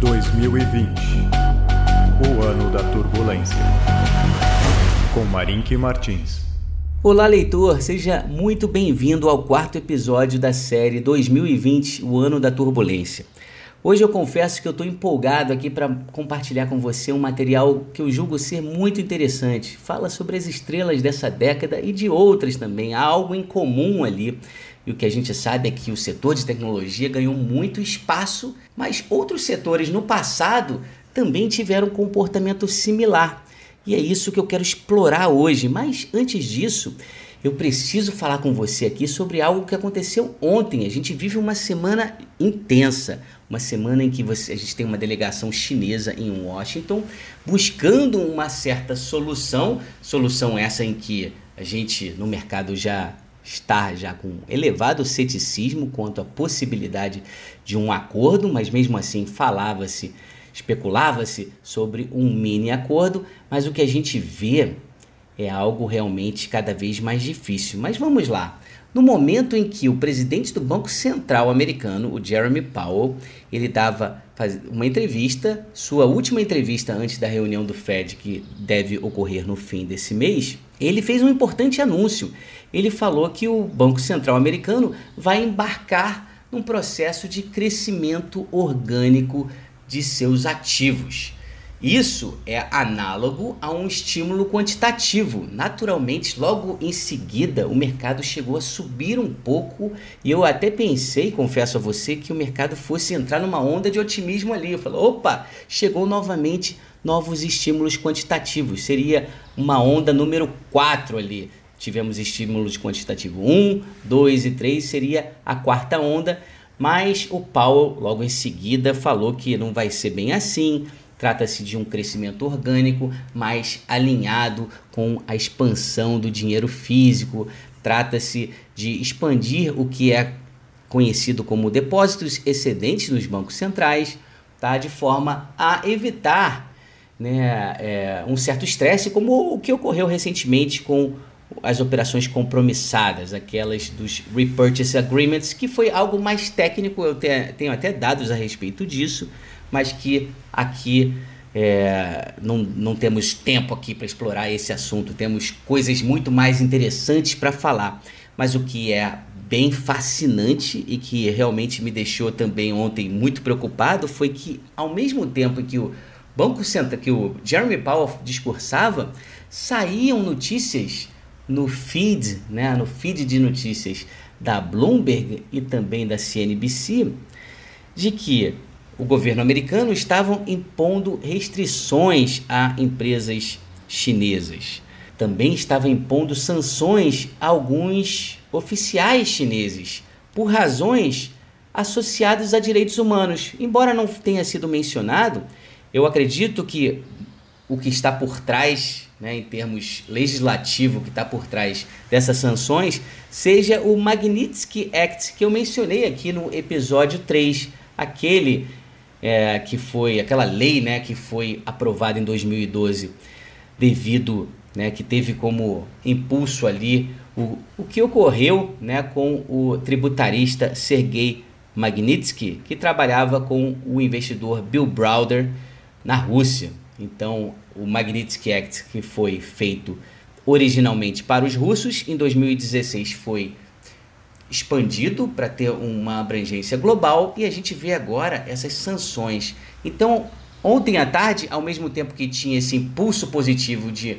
2020 O ano da turbulência. Com Marinque Martins. Olá, leitor! Seja muito bem-vindo ao quarto episódio da série 2020 O ano da turbulência. Hoje eu confesso que eu estou empolgado aqui para compartilhar com você um material que eu julgo ser muito interessante. Fala sobre as estrelas dessa década e de outras também. Há algo em comum ali. E o que a gente sabe é que o setor de tecnologia ganhou muito espaço, mas outros setores no passado também tiveram um comportamento similar. E é isso que eu quero explorar hoje. Mas antes disso, eu preciso falar com você aqui sobre algo que aconteceu ontem. A gente vive uma semana intensa, uma semana em que você, a gente tem uma delegação chinesa em Washington buscando uma certa solução, solução essa em que a gente no mercado já está já com elevado ceticismo quanto à possibilidade de um acordo, mas mesmo assim falava-se, especulava-se sobre um mini acordo, mas o que a gente vê é algo realmente cada vez mais difícil. Mas vamos lá. No momento em que o presidente do Banco Central americano, o Jeremy Powell, ele dava uma entrevista, sua última entrevista antes da reunião do Fed, que deve ocorrer no fim desse mês, ele fez um importante anúncio. Ele falou que o Banco Central americano vai embarcar num processo de crescimento orgânico de seus ativos. Isso é análogo a um estímulo quantitativo. Naturalmente, logo em seguida, o mercado chegou a subir um pouco e eu até pensei, confesso a você, que o mercado fosse entrar numa onda de otimismo ali. Eu falei, opa, chegou novamente novos estímulos quantitativos. Seria uma onda número 4 ali. Tivemos estímulos quantitativo 1, 2 e 3, seria a quarta onda. Mas o Powell, logo em seguida, falou que não vai ser bem assim Trata-se de um crescimento orgânico, mais alinhado com a expansão do dinheiro físico. Trata-se de expandir o que é conhecido como depósitos excedentes nos bancos centrais, tá? de forma a evitar né, é, um certo estresse, como o que ocorreu recentemente com as operações compromissadas, aquelas dos repurchase agreements, que foi algo mais técnico, eu tenho até dados a respeito disso, mas que aqui é, não, não temos tempo aqui para explorar esse assunto, temos coisas muito mais interessantes para falar. Mas o que é bem fascinante e que realmente me deixou também ontem muito preocupado foi que, ao mesmo tempo que o Banco Central, que o Jeremy Powell discursava, saíam notícias no feed, né, no feed de notícias da Bloomberg e também da CNBC, de que o governo americano estavam impondo restrições a empresas chinesas. Também estava impondo sanções a alguns oficiais chineses por razões associadas a direitos humanos. Embora não tenha sido mencionado, eu acredito que o que está por trás, né, em termos legislativo, que está por trás dessas sanções, seja o Magnitsky Act, que eu mencionei aqui no episódio 3, aquele é, que foi aquela lei né, que foi aprovada em 2012 devido né, que teve como impulso ali o, o que ocorreu né, com o tributarista Sergei Magnitsky, que trabalhava com o investidor Bill Browder na Rússia. Então, o Magnitsky Act, que foi feito originalmente para os russos, em 2016 foi expandido para ter uma abrangência global e a gente vê agora essas sanções. Então, ontem à tarde, ao mesmo tempo que tinha esse impulso positivo de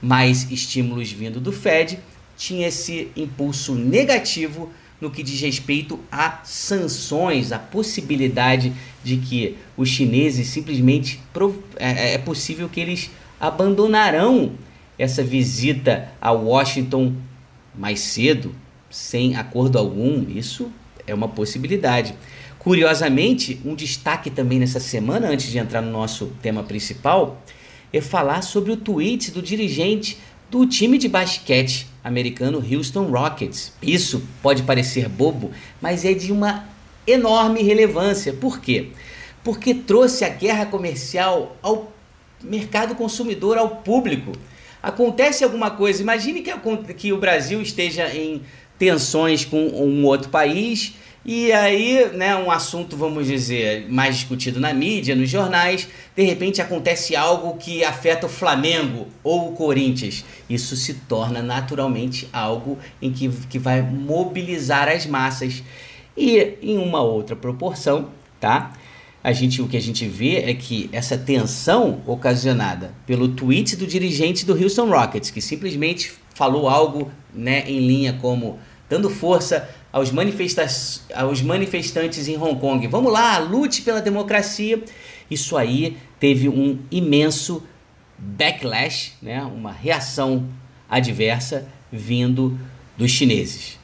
mais estímulos vindo do Fed, tinha esse impulso negativo no que diz respeito a sanções, a possibilidade de que os chineses simplesmente é, é possível que eles abandonarão essa visita a Washington mais cedo, sem acordo algum, isso é uma possibilidade. Curiosamente, um destaque também nessa semana, antes de entrar no nosso tema principal, é falar sobre o tweet do dirigente do time de basquete americano Houston Rockets. Isso pode parecer bobo, mas é de uma enorme relevância. Por quê? Porque trouxe a guerra comercial ao mercado consumidor, ao público. Acontece alguma coisa, imagine que, que o Brasil esteja em tensões com um outro país E aí, né, um assunto, vamos dizer, mais discutido na mídia, nos jornais, de repente acontece algo que afeta o Flamengo ou o Corinthians. Isso se torna naturalmente algo em que, que vai mobilizar as massas. E em uma outra proporção, tá? A gente, o que a gente vê é que essa tensão ocasionada pelo tweet do dirigente do Houston Rockets, que simplesmente falou algo né, em linha como dando força aos, manifesta aos manifestantes em Hong Kong. Vamos lá, lute pela democracia. Isso aí teve um imenso backlash, né? uma reação adversa vindo dos chineses.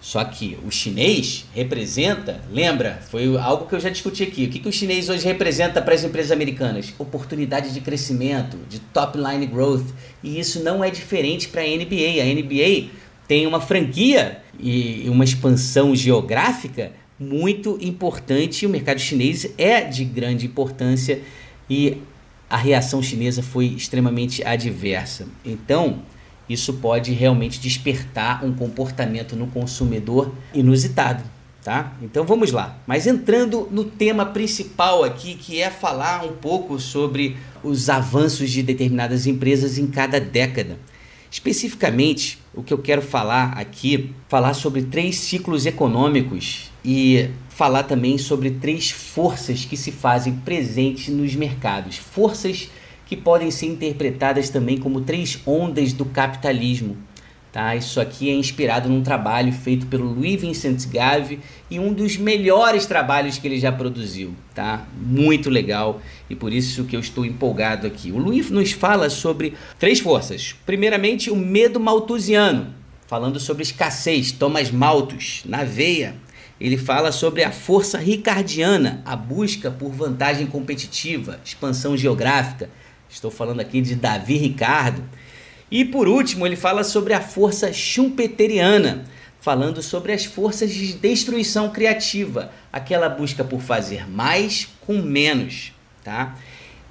Só que o chinês representa, lembra, foi algo que eu já discuti aqui. O que, que o chinês hoje representa para as empresas americanas? Oportunidade de crescimento, de top line growth. E isso não é diferente para a NBA. A NBA tem uma franquia e uma expansão geográfica muito importante. O mercado chinês é de grande importância e a reação chinesa foi extremamente adversa. Então, isso pode realmente despertar um comportamento no consumidor inusitado. Tá? Então vamos lá. Mas entrando no tema principal aqui, que é falar um pouco sobre os avanços de determinadas empresas em cada década. Especificamente, o que eu quero falar aqui, falar sobre três ciclos econômicos e falar também sobre três forças que se fazem presentes nos mercados. Forças que podem ser interpretadas também como três ondas do capitalismo Tá? Isso aqui é inspirado num trabalho feito pelo Louis Vincent Gave e um dos melhores trabalhos que ele já produziu. Tá? Muito legal e por isso que eu estou empolgado aqui. O Louis nos fala sobre três forças. Primeiramente, o medo malthusiano, falando sobre escassez, Thomas Malthus, na veia. Ele fala sobre a força ricardiana, a busca por vantagem competitiva, expansão geográfica. Estou falando aqui de Davi Ricardo e por último, ele fala sobre a força schumpeteriana, falando sobre as forças de destruição criativa, aquela busca por fazer mais com menos, tá?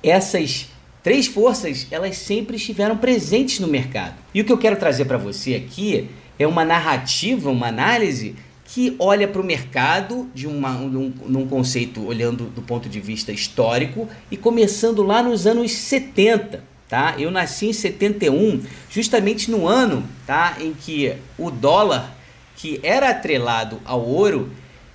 Essas três forças, elas sempre estiveram presentes no mercado. E o que eu quero trazer para você aqui é uma narrativa, uma análise que olha para o mercado de uma, um, num conceito olhando do ponto de vista histórico e começando lá nos anos 70 tá? Eu nasci em 71, justamente no ano, tá, em que o dólar, que era atrelado ao ouro,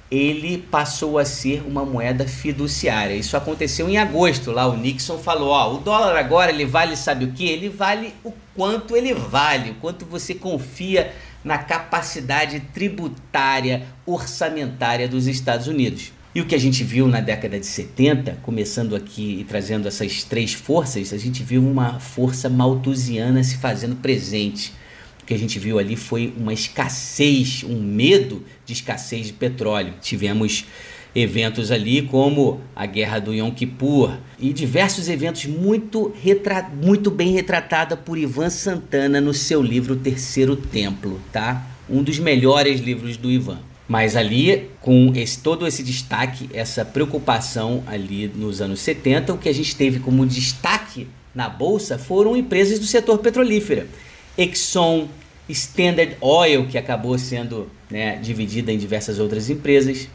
ele passou a ser uma moeda fiduciária. Isso aconteceu em agosto. Lá o Nixon falou: ó, o dólar agora ele vale, sabe o que? Ele vale o quanto ele vale, o quanto você confia na capacidade tributária orçamentária dos Estados Unidos. E o que a gente viu na década de 70, começando aqui e trazendo essas três forças, a gente viu uma força malthusiana se fazendo presente. O que a gente viu ali foi uma escassez, um medo de escassez de petróleo. Tivemos eventos ali como a Guerra do Yom Kippur e diversos eventos muito, muito bem retratada por Ivan Santana no seu livro Terceiro Templo, tá? Um dos melhores livros do Ivan. Mas ali, com esse, todo esse destaque, essa preocupação ali nos anos 70, o que a gente teve como destaque na bolsa foram empresas do setor petrolífero. Exxon, Standard Oil, que acabou sendo né, dividida em diversas outras empresas.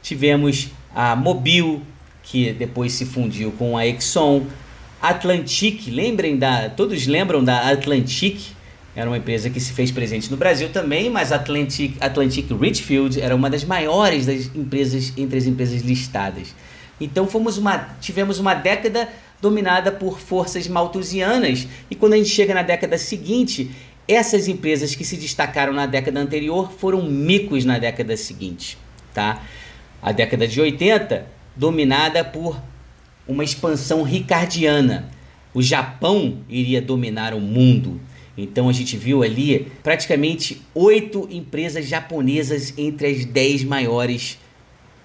Tivemos a Mobil, que depois se fundiu com a Exxon. Atlantic, lembrem da. Todos lembram da Atlantic, era uma empresa que se fez presente no Brasil também, mas Atlantic, Atlantic Richfield era uma das maiores das empresas entre as empresas listadas. Então fomos uma, tivemos uma década dominada por forças malthusianas e quando a gente chega na década seguinte, essas empresas que se destacaram na década anterior foram micos na década seguinte, tá? A década de 80 dominada por uma expansão ricardiana. O Japão iria dominar o mundo. Então a gente viu ali praticamente oito empresas japonesas entre as dez maiores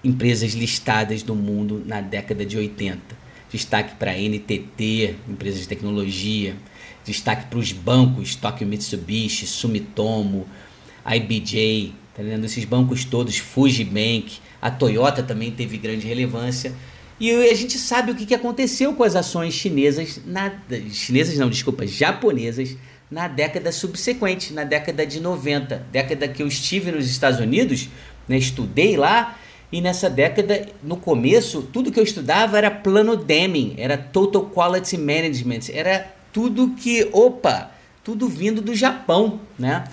empresas listadas do mundo na década de 80. Destaque para a NTT, empresas de tecnologia. Destaque para os bancos, Tokyo Mitsubishi, Sumitomo, IBJ, tá vendo? Esses bancos todos, Fujibank, a Toyota também teve grande relevância. E a gente sabe o que aconteceu com as ações chinesas, na, chinesas não, desculpa, japonesas na década subsequente, na década de 90, década que eu estive nos Estados Unidos, né? estudei lá e nessa década, no começo, tudo que eu estudava era plano Deming, era Total Quality Management, era tudo que, opa, tudo vindo do Japão, né?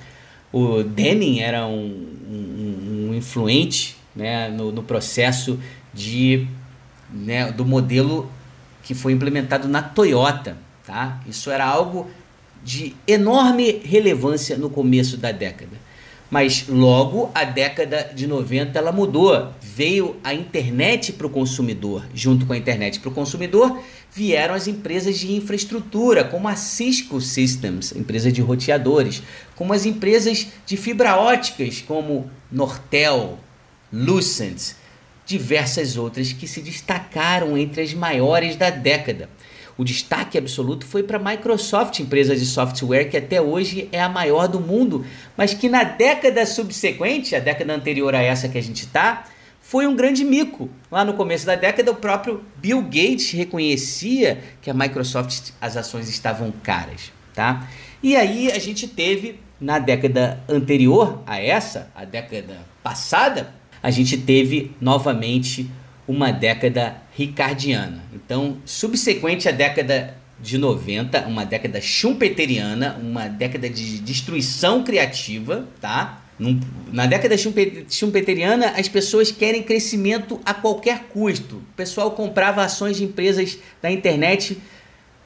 O Deming era um, um, um influente né, no, no processo de, né, do modelo que foi implementado na Toyota. Tá? Isso era algo de enorme relevância no começo da década. Mas logo a década de 90 ela mudou. Veio a internet para o consumidor. Junto com a internet para o consumidor vieram as empresas de infraestrutura, como a Cisco Systems, empresa de roteadores, como as empresas de fibra óticas, como Nortel, Lucent, diversas outras que se destacaram entre as maiores da década. O destaque absoluto foi para a Microsoft, empresa de software que até hoje é a maior do mundo, mas que na década subsequente, a década anterior a essa que a gente está, foi um grande mico. Lá no começo da década, o próprio Bill Gates reconhecia que a Microsoft, as ações estavam caras, tá? E aí a gente teve na década anterior a essa, a década passada, a gente teve novamente uma década ricardiana. Então, subsequente à década de 90, uma década schumpeteriana, uma década de destruição criativa, tá? Na década schumpeteriana, as pessoas querem crescimento a qualquer custo. O pessoal comprava ações de empresas da internet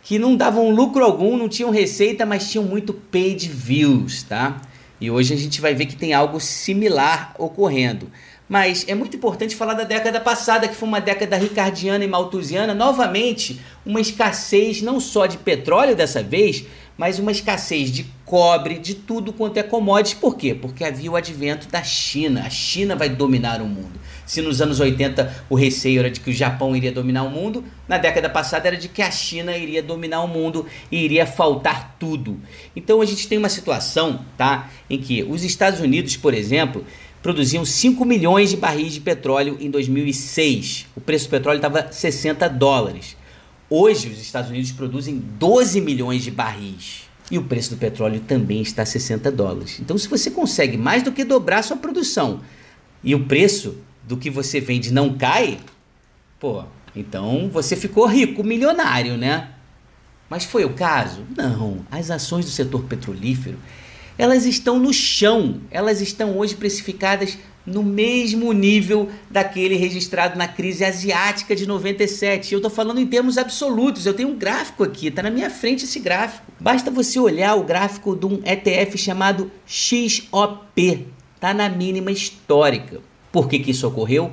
que não davam lucro algum, não tinham receita, mas tinham muito paid views, tá? E hoje a gente vai ver que tem algo similar ocorrendo. Mas é muito importante falar da década passada, que foi uma década ricardiana e malthusiana, novamente uma escassez não só de petróleo dessa vez, mas uma escassez de cobre, de tudo quanto é commodity. Por quê? Porque havia o advento da China. A China vai dominar o mundo. Se nos anos 80 o receio era de que o Japão iria dominar o mundo, na década passada era de que a China iria dominar o mundo e iria faltar tudo. Então a gente tem uma situação, tá, em que os Estados Unidos, por exemplo, produziam 5 milhões de barris de petróleo em 2006. O preço do petróleo estava 60 dólares. Hoje, os Estados Unidos produzem 12 milhões de barris. E o preço do petróleo também está a 60 dólares. Então, se você consegue mais do que dobrar sua produção e o preço do que você vende não cai, pô, então você ficou rico, milionário, né? Mas foi o caso? Não. As ações do setor petrolífero elas estão no chão, elas estão hoje precificadas no mesmo nível daquele registrado na crise asiática de 97. Eu estou falando em termos absolutos, eu tenho um gráfico aqui, está na minha frente esse gráfico. Basta você olhar o gráfico de um ETF chamado XOP, está na mínima histórica. Por que, que isso ocorreu?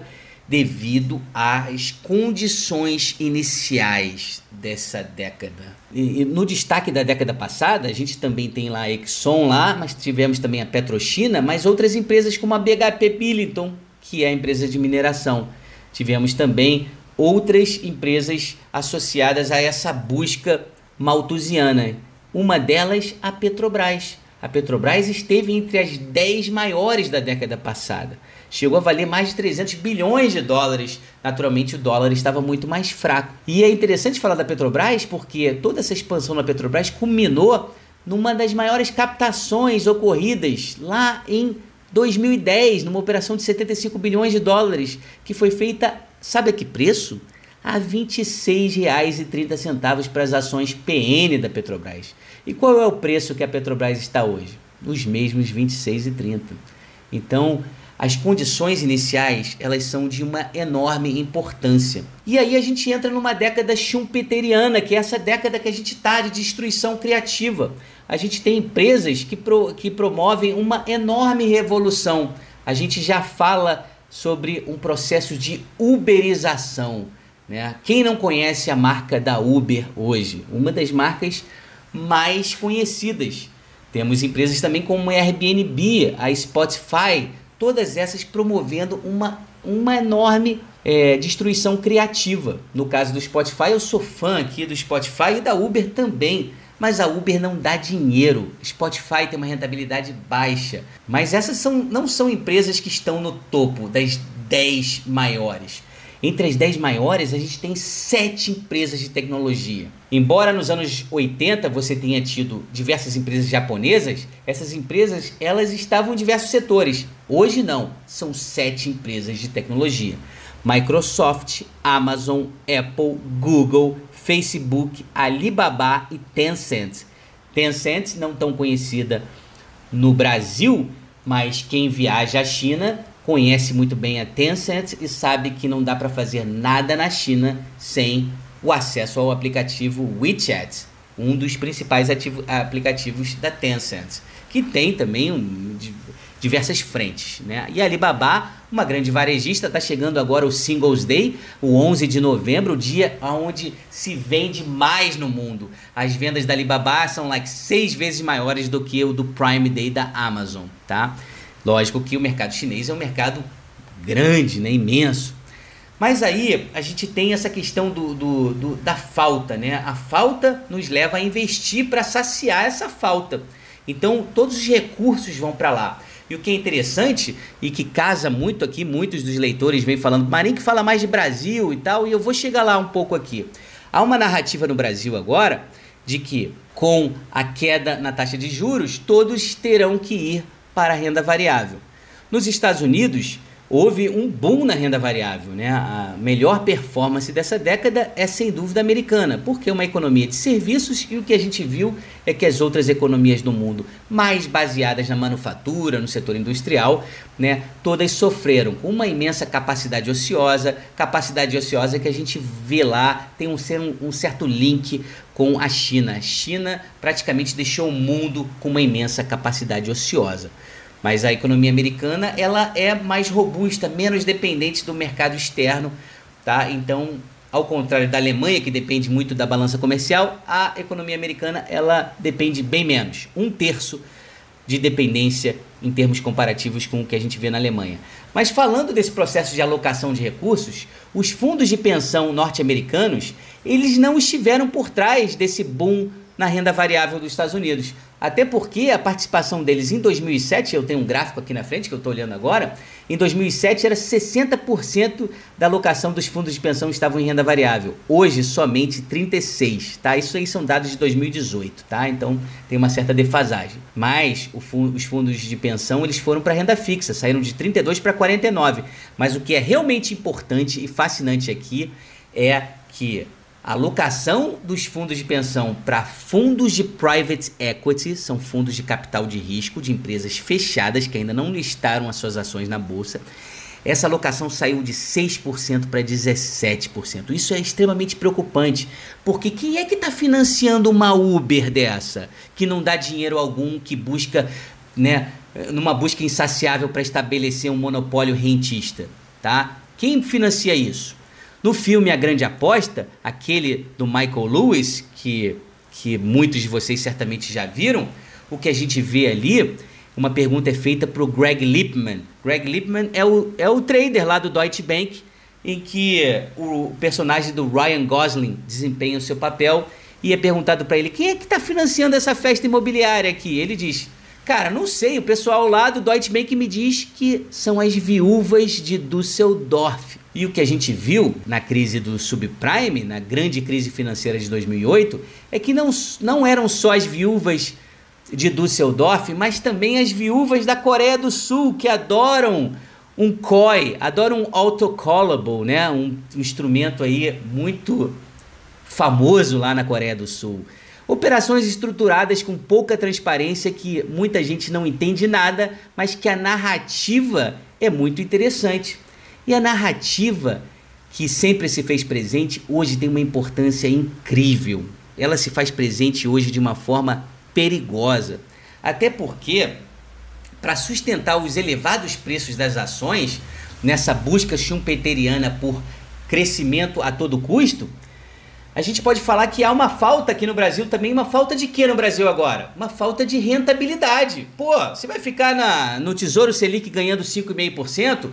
Devido às condições iniciais dessa década. E, no destaque da década passada, a gente também tem lá a Exxon lá, mas tivemos também a Petrochina, mas outras empresas como a BHP Billiton, que é a empresa de mineração. Tivemos também outras empresas associadas a essa busca maltusiana. Uma delas, a Petrobras. A Petrobras esteve entre as 10 maiores da década passada chegou a valer mais de 300 bilhões de dólares. Naturalmente, o dólar estava muito mais fraco. E é interessante falar da Petrobras porque toda essa expansão da Petrobras culminou numa das maiores captações ocorridas lá em 2010, numa operação de 75 bilhões de dólares, que foi feita, sabe a que preço? A R$ 26,30 para as ações PN da Petrobras. E qual é o preço que a Petrobras está hoje? Os mesmos R$ 26,30. Então, as condições iniciais elas são de uma enorme importância. E aí a gente entra numa década schumpeteriana, que é essa década que a gente está de destruição criativa. A gente tem empresas que, pro, que promovem uma enorme revolução. A gente já fala sobre um processo de uberização. Né? Quem não conhece a marca da Uber hoje? Uma das marcas mais conhecidas. Temos empresas também como Airbnb, a Spotify, todas essas promovendo uma, uma enorme é, destruição criativa. No caso do Spotify, eu sou fã aqui do Spotify e da Uber também. Mas a Uber não dá dinheiro. Spotify tem uma rentabilidade baixa. Mas essas são, não são empresas que estão no topo das 10 maiores. Entre as 10 maiores, a gente tem 7 empresas de tecnologia. Embora nos anos 80 você tenha tido diversas empresas japonesas, essas empresas elas estavam em diversos setores. Hoje não, são 7 empresas de tecnologia. Microsoft, Amazon, Apple, Google, Facebook, Alibaba e Tencent. Tencent não tão conhecida no Brasil, mas quem viaja à China conhece muito bem a Tencent e sabe que não dá para fazer nada na China sem o acesso ao aplicativo WeChat, um dos principais aplicativos da Tencent, que tem também um, diversas frentes. Né? E a Alibaba, uma grande varejista, está chegando agora o Singles Day, o 11 de novembro, o dia onde se vende mais no mundo. As vendas da Alibaba são like seis vezes maiores do que o do Prime Day da Amazon. Tá? Lógico que o mercado chinês é um mercado grande, né, imenso. Mas aí a gente tem essa questão do, do, do da falta, né? A falta nos leva a investir para saciar essa falta. Então todos os recursos vão para lá. E o que é interessante e que casa muito aqui, muitos dos leitores vêm falando, Marinho que fala mais de Brasil e tal, e eu vou chegar lá um pouco aqui. Há uma narrativa no Brasil agora de que com a queda na taxa de juros, todos terão que ir para a renda variável. Nos Estados Unidos, houve um boom na renda variável. Né? A melhor performance dessa década é sem dúvida americana, porque é uma economia de serviços e o que a gente viu é que as outras economias do mundo, mais baseadas na manufatura, no setor industrial, né, todas sofreram com uma imensa capacidade ociosa, capacidade ociosa que a gente vê lá, tem um, um certo link com a China. A China praticamente deixou o mundo com uma imensa capacidade ociosa. Mas a economia americana ela é mais robusta, menos dependente do mercado externo, tá? Então, ao contrário da Alemanha que depende muito da balança comercial, a economia americana ela depende bem menos, um terço de dependência em termos comparativos com o que a gente vê na Alemanha. Mas falando desse processo de alocação de recursos, os fundos de pensão norte-americanos eles não estiveram por trás desse boom na renda variável dos Estados Unidos. Até porque a participação deles em 2007, eu tenho um gráfico aqui na frente que eu estou olhando agora, em 2007 era 60% da alocação dos fundos de pensão estavam em renda variável. Hoje somente 36, tá? Isso aí são dados de 2018, tá? Então tem uma certa defasagem. Mas fundo, os fundos de pensão eles foram para renda fixa, saíram de 32 para 49. Mas o que é realmente importante e fascinante aqui é que alocação dos fundos de pensão para fundos de private equity, são fundos de capital de risco de empresas fechadas que ainda não listaram as suas ações na bolsa. Essa alocação saiu de 6% para 17%. Isso é extremamente preocupante, porque quem é que está financiando uma Uber dessa, que não dá dinheiro algum, que busca, né, numa busca insaciável para estabelecer um monopólio rentista, tá? Quem financia isso? No filme A Grande Aposta, aquele do Michael Lewis, que, que muitos de vocês certamente já viram, o que a gente vê ali, uma pergunta é feita para o Greg Lipman. Greg Lipman é o, é o trader lá do Deutsche Bank, em que o personagem do Ryan Gosling desempenha o seu papel e é perguntado para ele quem é que está financiando essa festa imobiliária aqui. Ele diz: Cara, não sei, o pessoal lá do Deutsche Bank me diz que são as viúvas de Düsseldorf. E o que a gente viu na crise do subprime, na grande crise financeira de 2008, é que não, não eram só as viúvas de Düsseldorf, mas também as viúvas da Coreia do Sul que adoram um koi, adoram um autocallable, né? Um, um instrumento aí muito famoso lá na Coreia do Sul. Operações estruturadas com pouca transparência que muita gente não entende nada, mas que a narrativa é muito interessante. E a narrativa que sempre se fez presente hoje tem uma importância incrível. Ela se faz presente hoje de uma forma perigosa. Até porque, para sustentar os elevados preços das ações, nessa busca schumpeteriana por crescimento a todo custo, a gente pode falar que há uma falta aqui no Brasil também, uma falta de quê no Brasil agora? Uma falta de rentabilidade. Pô, você vai ficar na, no Tesouro Selic ganhando 5,5%?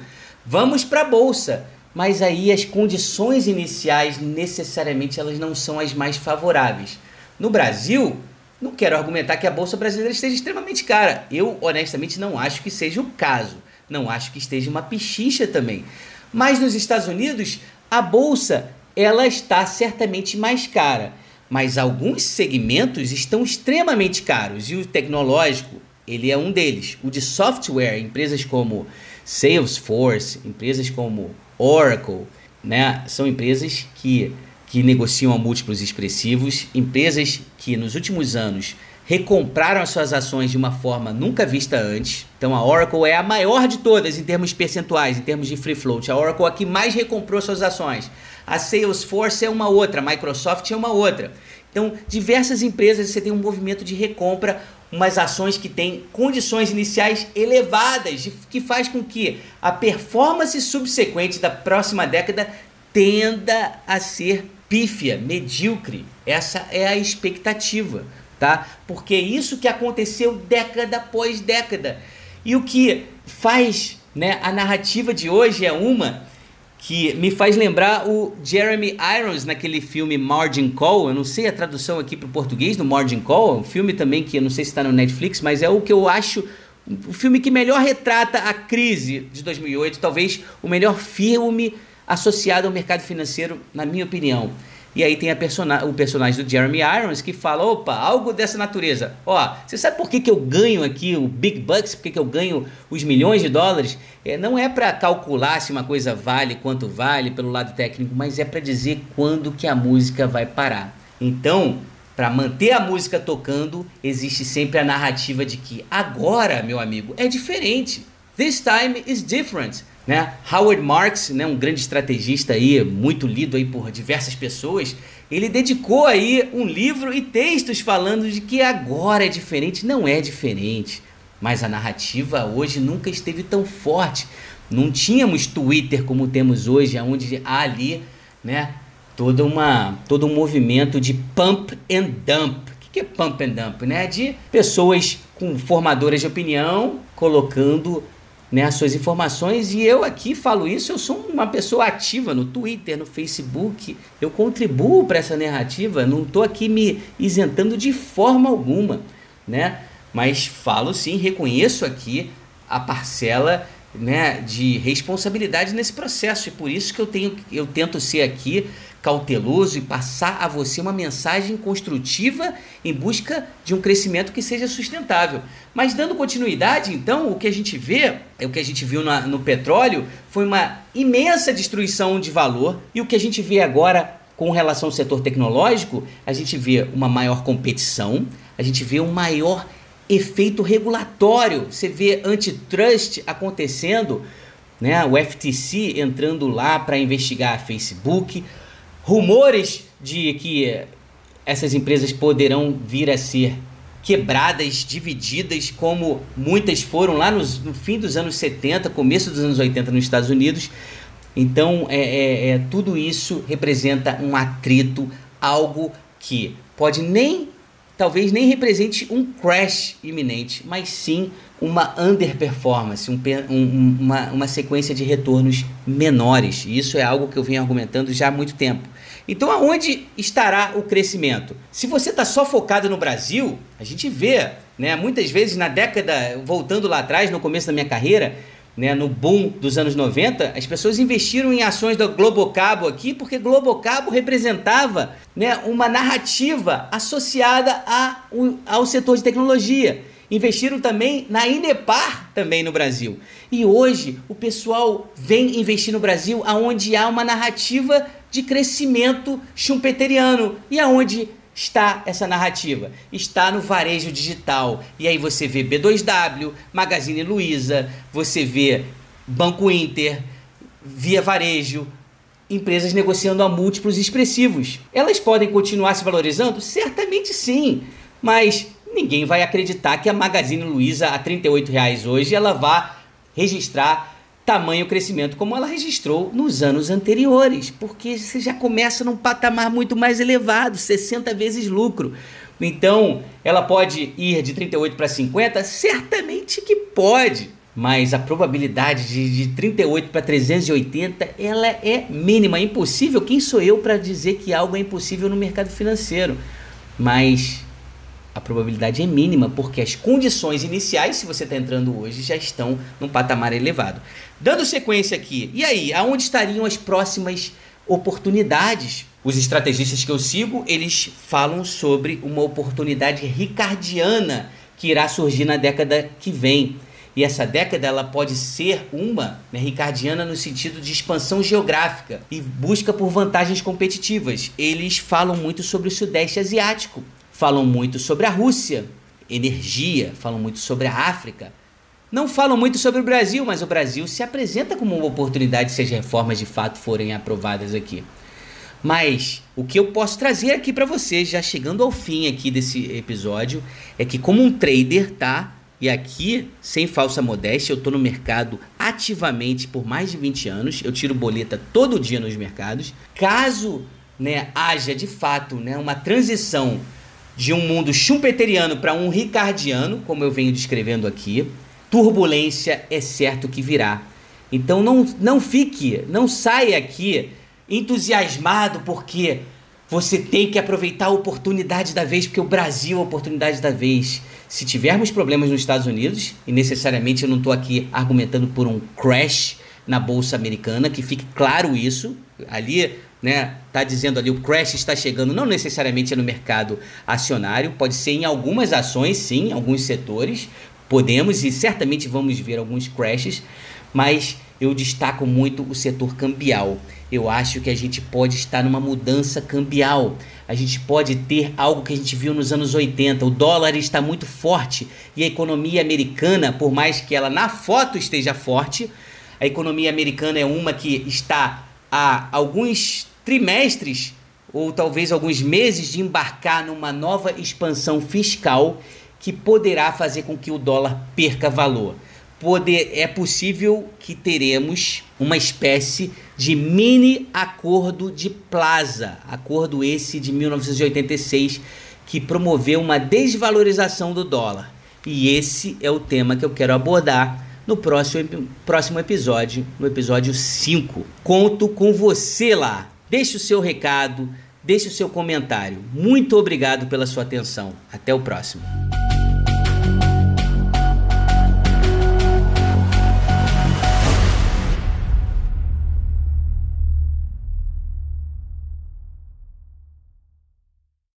Vamos para a bolsa. Mas aí as condições iniciais necessariamente elas não são as mais favoráveis. No Brasil, não quero argumentar que a bolsa brasileira esteja extremamente cara. Eu honestamente não acho que seja o caso. Não acho que esteja uma pichincha também. Mas nos Estados Unidos a bolsa ela está certamente mais cara, mas alguns segmentos estão extremamente caros e o tecnológico ele é um deles. O de software, empresas como Salesforce, empresas como Oracle, né, são empresas que, que negociam a múltiplos expressivos, empresas que nos últimos anos recompraram as suas ações de uma forma nunca vista antes. Então a Oracle é a maior de todas em termos percentuais, em termos de free float. A Oracle é a que mais recomprou suas ações. A Salesforce é uma outra, a Microsoft é uma outra. Então, diversas empresas você tem um movimento de recompra, umas ações que têm condições iniciais elevadas, que faz com que a performance subsequente da próxima década tenda a ser pífia, medíocre. Essa é a expectativa tá? Porque é isso que aconteceu década após década. E o que faz, né, a narrativa de hoje é uma que me faz lembrar o Jeremy Irons naquele filme Margin Call. Eu não sei a tradução aqui para o português do Margin Call, um filme também que eu não sei se está no Netflix, mas é o que eu acho o filme que melhor retrata a crise de 2008, talvez o melhor filme associado ao mercado financeiro, na minha opinião. E aí tem persona o personagem do Jeremy Irons que fala: opa, algo dessa natureza. Ó, você sabe por que, que eu ganho aqui o Big Bucks? Por que, que eu ganho os milhões de dólares? É, não é para calcular se uma coisa vale, quanto vale pelo lado técnico, mas é para dizer quando que a música vai parar. Então, para manter a música tocando, existe sempre a narrativa de que agora, meu amigo, é diferente. This time is different. Né? Howard Marks, né, um grande estrategista aí, muito lido aí por diversas pessoas, ele dedicou aí um livro e textos falando de que agora é diferente, não é diferente, mas a narrativa hoje nunca esteve tão forte. Não tínhamos Twitter como temos hoje, onde há ali, né, toda uma todo um movimento de pump and dump. O que é pump and dump, né? De pessoas com formadoras de opinião colocando né, as suas informações e eu aqui falo isso, eu sou uma pessoa ativa no Twitter, no Facebook, eu contribuo para essa narrativa, não estou aqui me isentando de forma alguma, né? Mas falo sim, reconheço aqui a parcela né, de responsabilidade nesse processo e por isso que eu tenho eu tento ser aqui cauteloso e passar a você uma mensagem construtiva em busca de um crescimento que seja sustentável. Mas dando continuidade, então, o que a gente vê, é o que a gente viu na, no petróleo, foi uma imensa destruição de valor, e o que a gente vê agora com relação ao setor tecnológico, a gente vê uma maior competição, a gente vê um maior efeito regulatório, você vê antitrust acontecendo, né? o FTC entrando lá para investigar a Facebook, rumores de que essas empresas poderão vir a ser quebradas, divididas, como muitas foram lá nos, no fim dos anos 70, começo dos anos 80 nos Estados Unidos. Então, é, é, é, tudo isso representa um atrito, algo que pode nem, talvez nem represente um crash iminente, mas sim uma underperformance, um, um, uma, uma sequência de retornos menores. E isso é algo que eu venho argumentando já há muito tempo. Então, aonde estará o crescimento? Se você está só focado no Brasil, a gente vê, né, muitas vezes na década, voltando lá atrás, no começo da minha carreira, né, no boom dos anos 90, as pessoas investiram em ações da Globocabo aqui, porque Globocabo representava né, uma narrativa associada a, ao setor de tecnologia. Investiram também na Inepar também no Brasil. E hoje o pessoal vem investir no Brasil aonde há uma narrativa de crescimento schumpeteriano. E aonde está essa narrativa? Está no varejo digital. E aí você vê B2W, Magazine Luiza, você vê Banco Inter, Via Varejo, empresas negociando a múltiplos expressivos. Elas podem continuar se valorizando? Certamente sim, mas ninguém vai acreditar que a Magazine Luiza a R$ reais hoje ela vá registrar tamanho crescimento como ela registrou nos anos anteriores, porque você já começa num patamar muito mais elevado, 60 vezes lucro. Então, ela pode ir de 38 para 50? Certamente que pode, mas a probabilidade de, de 38 para 380 ela é mínima, é impossível. Quem sou eu para dizer que algo é impossível no mercado financeiro? Mas a probabilidade é mínima, porque as condições iniciais, se você está entrando hoje, já estão num patamar elevado. Dando sequência aqui, e aí, aonde estariam as próximas oportunidades. Os estrategistas que eu sigo, eles falam sobre uma oportunidade ricardiana que irá surgir na década que vem. E essa década ela pode ser uma né, ricardiana no sentido de expansão geográfica e busca por vantagens competitivas. Eles falam muito sobre o Sudeste Asiático, falam muito sobre a Rússia, energia, falam muito sobre a África. Não falam muito sobre o Brasil, mas o Brasil se apresenta como uma oportunidade se as reformas de fato forem aprovadas aqui. Mas o que eu posso trazer aqui para vocês, já chegando ao fim aqui desse episódio, é que como um trader, tá? E aqui, sem falsa modéstia, eu estou no mercado ativamente por mais de 20 anos. Eu tiro boleta todo dia nos mercados. Caso né, haja de fato né, uma transição de um mundo schumpeteriano para um ricardiano, como eu venho descrevendo aqui, turbulência é certo que virá. Então não, não fique, não saia aqui entusiasmado porque você tem que aproveitar a oportunidade da vez, porque o Brasil é a oportunidade da vez. Se tivermos problemas nos Estados Unidos, e necessariamente eu não estou aqui argumentando por um crash na bolsa americana, que fique claro isso, ali, né, tá dizendo ali o crash está chegando, não necessariamente é no mercado acionário, pode ser em algumas ações, sim, em alguns setores, podemos e certamente vamos ver alguns crashes, mas eu destaco muito o setor cambial. Eu acho que a gente pode estar numa mudança cambial. A gente pode ter algo que a gente viu nos anos 80. O dólar está muito forte e a economia americana, por mais que ela na foto esteja forte, a economia americana é uma que está há alguns trimestres ou talvez alguns meses de embarcar numa nova expansão fiscal que poderá fazer com que o dólar perca valor poder, é possível que teremos uma espécie de mini acordo de plaza, acordo esse de 1986 que promoveu uma desvalorização do dólar. E esse é o tema que eu quero abordar no próximo, próximo episódio, no episódio 5. Conto com você lá. Deixe o seu recado, deixe o seu comentário. Muito obrigado pela sua atenção. Até o próximo.